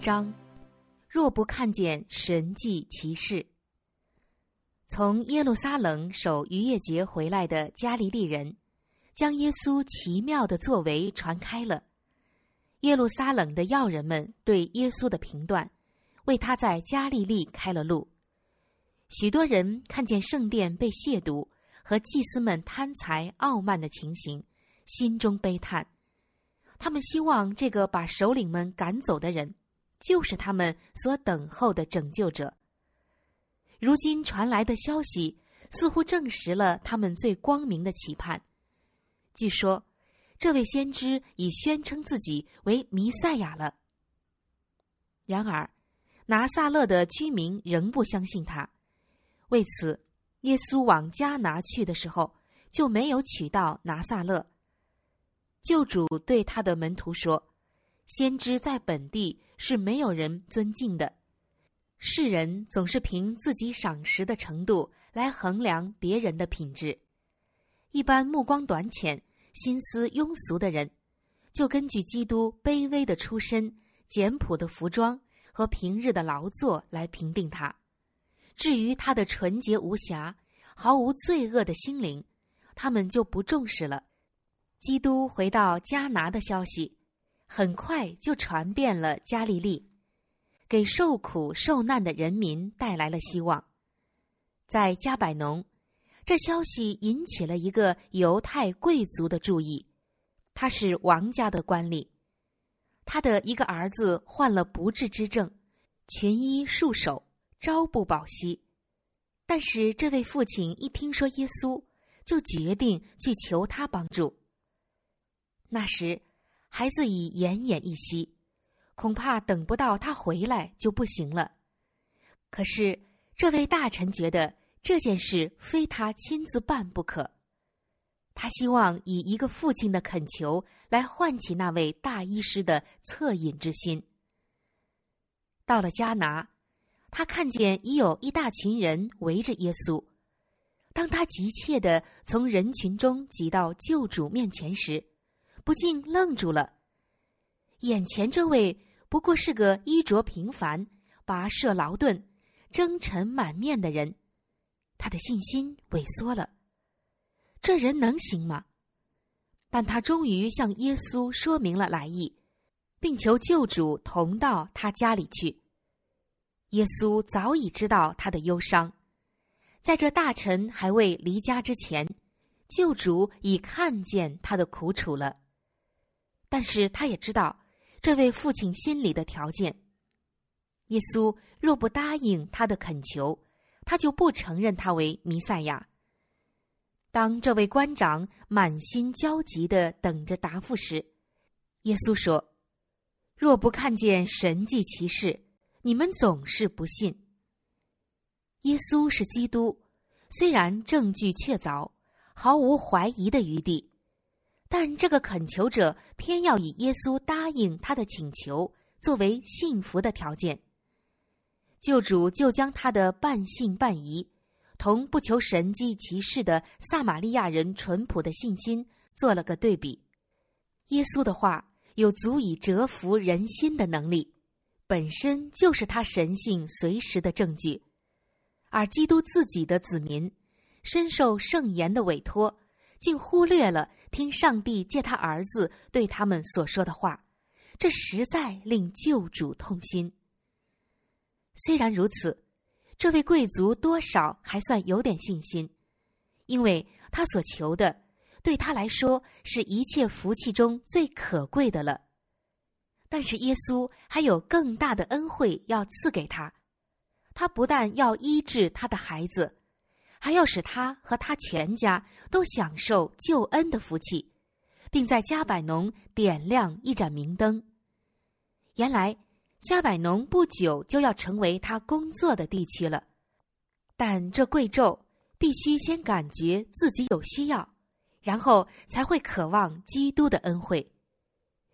章，若不看见神迹奇事，从耶路撒冷守逾越节回来的加利利人，将耶稣奇妙的作为传开了。耶路撒冷的要人们对耶稣的评断，为他在加利利开了路。许多人看见圣殿被亵渎和祭司们贪财傲慢的情形，心中悲叹。他们希望这个把首领们赶走的人，就是他们所等候的拯救者。如今传来的消息，似乎证实了他们最光明的期盼。据说，这位先知已宣称自己为弥赛亚了。然而，拿撒勒的居民仍不相信他。为此，耶稣往加拿去的时候，就没有取到拿撒勒。救主对他的门徒说：“先知在本地是没有人尊敬的。世人总是凭自己赏识的程度来衡量别人的品质。一般目光短浅、心思庸俗的人，就根据基督卑微的出身、简朴的服装和平日的劳作来评定他。至于他的纯洁无瑕、毫无罪恶的心灵，他们就不重视了。”基督回到加拿的消息，很快就传遍了加利利，给受苦受难的人民带来了希望。在加百农，这消息引起了一个犹太贵族的注意，他是王家的官吏，他的一个儿子患了不治之症，群医束手，朝不保夕。但是这位父亲一听说耶稣，就决定去求他帮助。那时，孩子已奄奄一息，恐怕等不到他回来就不行了。可是，这位大臣觉得这件事非他亲自办不可，他希望以一个父亲的恳求来唤起那位大医师的恻隐之心。到了加拿，他看见已有一大群人围着耶稣。当他急切的从人群中挤到救主面前时，不禁愣住了。眼前这位不过是个衣着平凡、跋涉劳顿、征尘满面的人，他的信心萎缩了。这人能行吗？但他终于向耶稣说明了来意，并求救主同到他家里去。耶稣早已知道他的忧伤，在这大臣还未离家之前，救主已看见他的苦楚了。但是他也知道这位父亲心里的条件。耶稣若不答应他的恳求，他就不承认他为弥赛亚。当这位官长满心焦急的等着答复时，耶稣说：“若不看见神迹奇事，你们总是不信。”耶稣是基督，虽然证据确凿，毫无怀疑的余地。但这个恳求者偏要以耶稣答应他的请求作为信服的条件，救主就将他的半信半疑，同不求神迹奇事的撒玛利亚人淳朴的信心做了个对比。耶稣的话有足以折服人心的能力，本身就是他神性随时的证据，而基督自己的子民深受圣言的委托。竟忽略了听上帝借他儿子对他们所说的话，这实在令救主痛心。虽然如此，这位贵族多少还算有点信心，因为他所求的对他来说是一切福气中最可贵的了。但是耶稣还有更大的恩惠要赐给他，他不但要医治他的孩子。还要使他和他全家都享受救恩的福气，并在加百农点亮一盏明灯。原来加百农不久就要成为他工作的地区了，但这贵胄必须先感觉自己有需要，然后才会渴望基督的恩惠。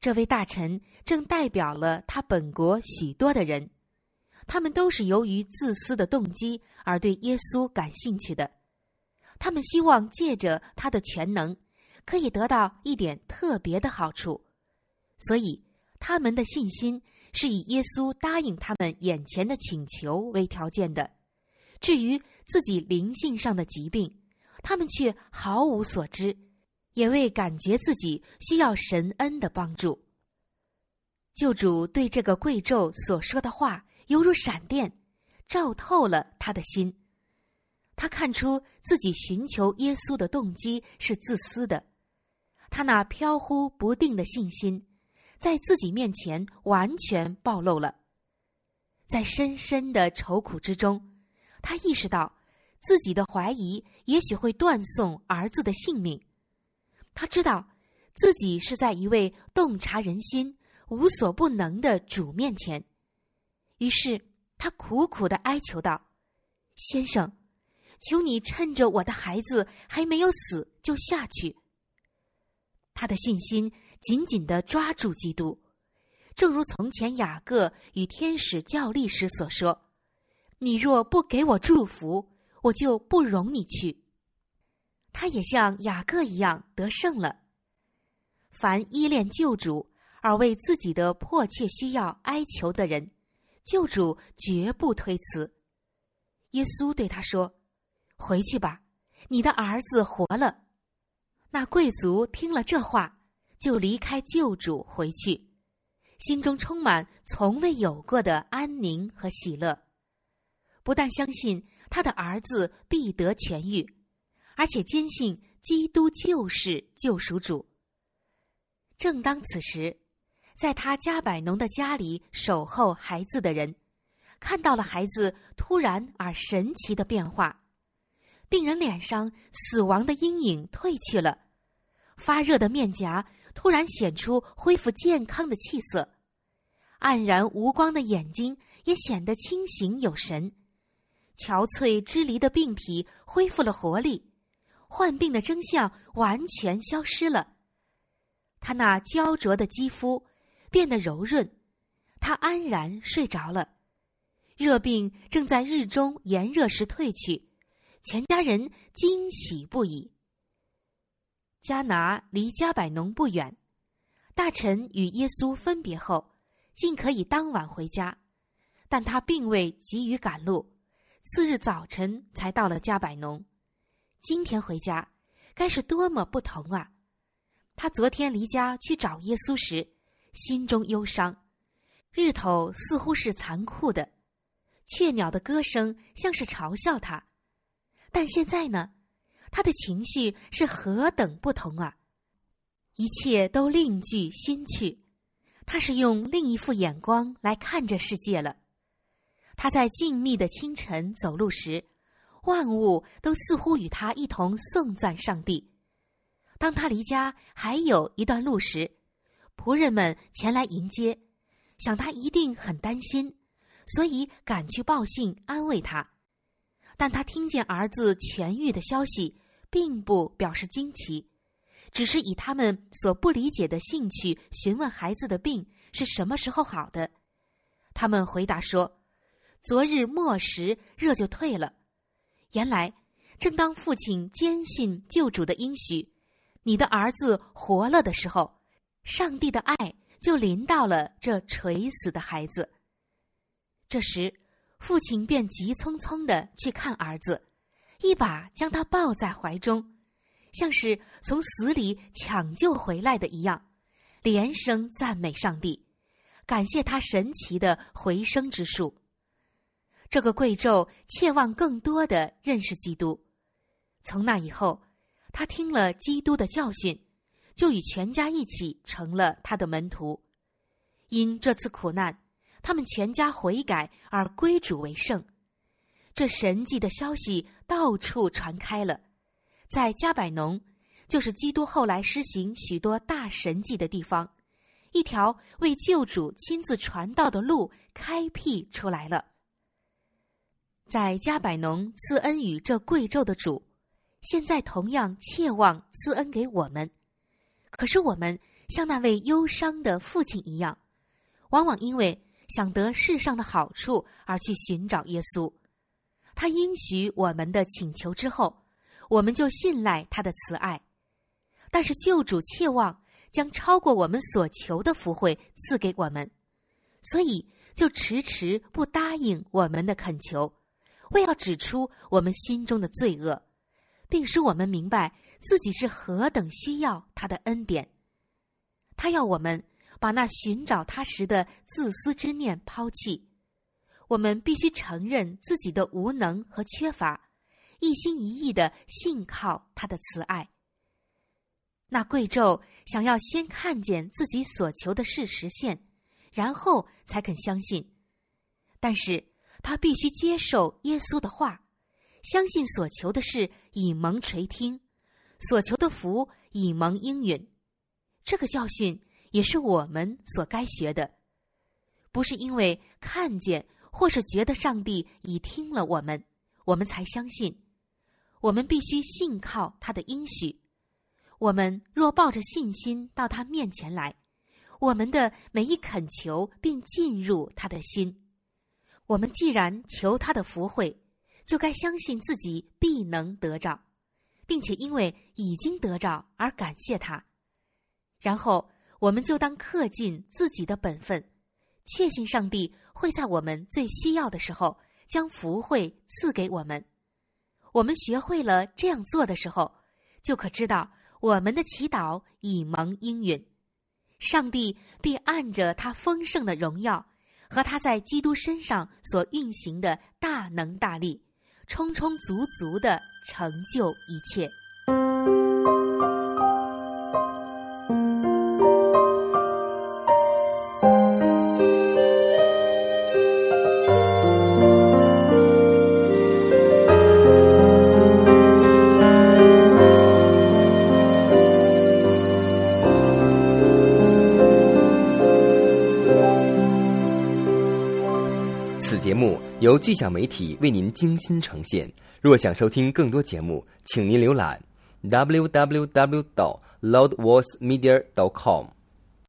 这位大臣正代表了他本国许多的人。他们都是由于自私的动机而对耶稣感兴趣的，他们希望借着他的全能，可以得到一点特别的好处，所以他们的信心是以耶稣答应他们眼前的请求为条件的。至于自己灵性上的疾病，他们却毫无所知，也未感觉自己需要神恩的帮助。救主对这个贵胄所说的话，犹如闪电，照透了他的心。他看出自己寻求耶稣的动机是自私的，他那飘忽不定的信心，在自己面前完全暴露了。在深深的愁苦之中。他意识到，自己的怀疑也许会断送儿子的性命。他知道，自己是在一位洞察人心、无所不能的主面前。于是，他苦苦的哀求道：“先生，求你趁着我的孩子还没有死，就下去。”他的信心紧紧的抓住基督，正如从前雅各与天使较力时所说。你若不给我祝福，我就不容你去。他也像雅各一样得胜了。凡依恋救主而为自己的迫切需要哀求的人，救主绝不推辞。耶稣对他说：“回去吧，你的儿子活了。”那贵族听了这话，就离开救主回去，心中充满从未有过的安宁和喜乐。不但相信他的儿子必得痊愈，而且坚信基督就是救赎主。正当此时，在他加百农的家里守候孩子的人，看到了孩子突然而神奇的变化：病人脸上死亡的阴影褪去了，发热的面颊突然显出恢复健康的气色，黯然无光的眼睛也显得清醒有神。憔悴支离的病体恢复了活力，患病的征象完全消失了。他那焦灼的肌肤变得柔润，他安然睡着了。热病正在日中炎热时退去，全家人惊喜不已。加拿离加百农不远，大臣与耶稣分别后，尽可以当晚回家，但他并未急于赶路。次日早晨才到了加百农，今天回家，该是多么不同啊！他昨天离家去找耶稣时，心中忧伤，日头似乎是残酷的，雀鸟的歌声像是嘲笑他，但现在呢，他的情绪是何等不同啊！一切都另具新趣，他是用另一副眼光来看这世界了。他在静谧的清晨走路时，万物都似乎与他一同颂赞上帝。当他离家还有一段路时，仆人们前来迎接，想他一定很担心，所以赶去报信安慰他。但他听见儿子痊愈的消息，并不表示惊奇，只是以他们所不理解的兴趣询问孩子的病是什么时候好的。他们回答说。昨日末时，热就退了。原来，正当父亲坚信救主的应许，你的儿子活了的时候，上帝的爱就临到了这垂死的孩子。这时，父亲便急匆匆的去看儿子，一把将他抱在怀中，像是从死里抢救回来的一样，连声赞美上帝，感谢他神奇的回生之术。这个贵胄切望更多的认识基督。从那以后，他听了基督的教训，就与全家一起成了他的门徒。因这次苦难，他们全家悔改而归主为圣。这神迹的消息到处传开了，在加百农，就是基督后来施行许多大神迹的地方，一条为救主亲自传道的路开辟出来了。在加百农赐恩于这贵胄的主，现在同样切望赐恩给我们。可是我们像那位忧伤的父亲一样，往往因为想得世上的好处而去寻找耶稣。他应许我们的请求之后，我们就信赖他的慈爱。但是救主切望将超过我们所求的福惠赐给我们，所以就迟迟不答应我们的恳求，为要指出我们心中的罪恶，并使我们明白自己是何等需要他的恩典。他要我们把那寻找他时的自私之念抛弃，我们必须承认自己的无能和缺乏，一心一意的信靠他的慈爱。那贵胄想要先看见自己所求的事实现，然后才肯相信，但是他必须接受耶稣的话，相信所求的事已蒙垂听，所求的福已蒙应允。这个教训也是我们所该学的，不是因为看见或是觉得上帝已听了我们，我们才相信。我们必须信靠他的应许。我们若抱着信心到他面前来，我们的每一恳求便进入他的心。我们既然求他的福惠，就该相信自己必能得着，并且因为已经得着而感谢他。然后，我们就当恪尽自己的本分，确信上帝会在我们最需要的时候将福惠赐给我们。我们学会了这样做的时候，就可知道。我们的祈祷已蒙应允，上帝必按着他丰盛的荣耀和他在基督身上所运行的大能大力，充充足足的成就一切。由巨响媒体为您精心呈现。若想收听更多节目，请您浏览 www. 到 loudvoicemedia. dot com。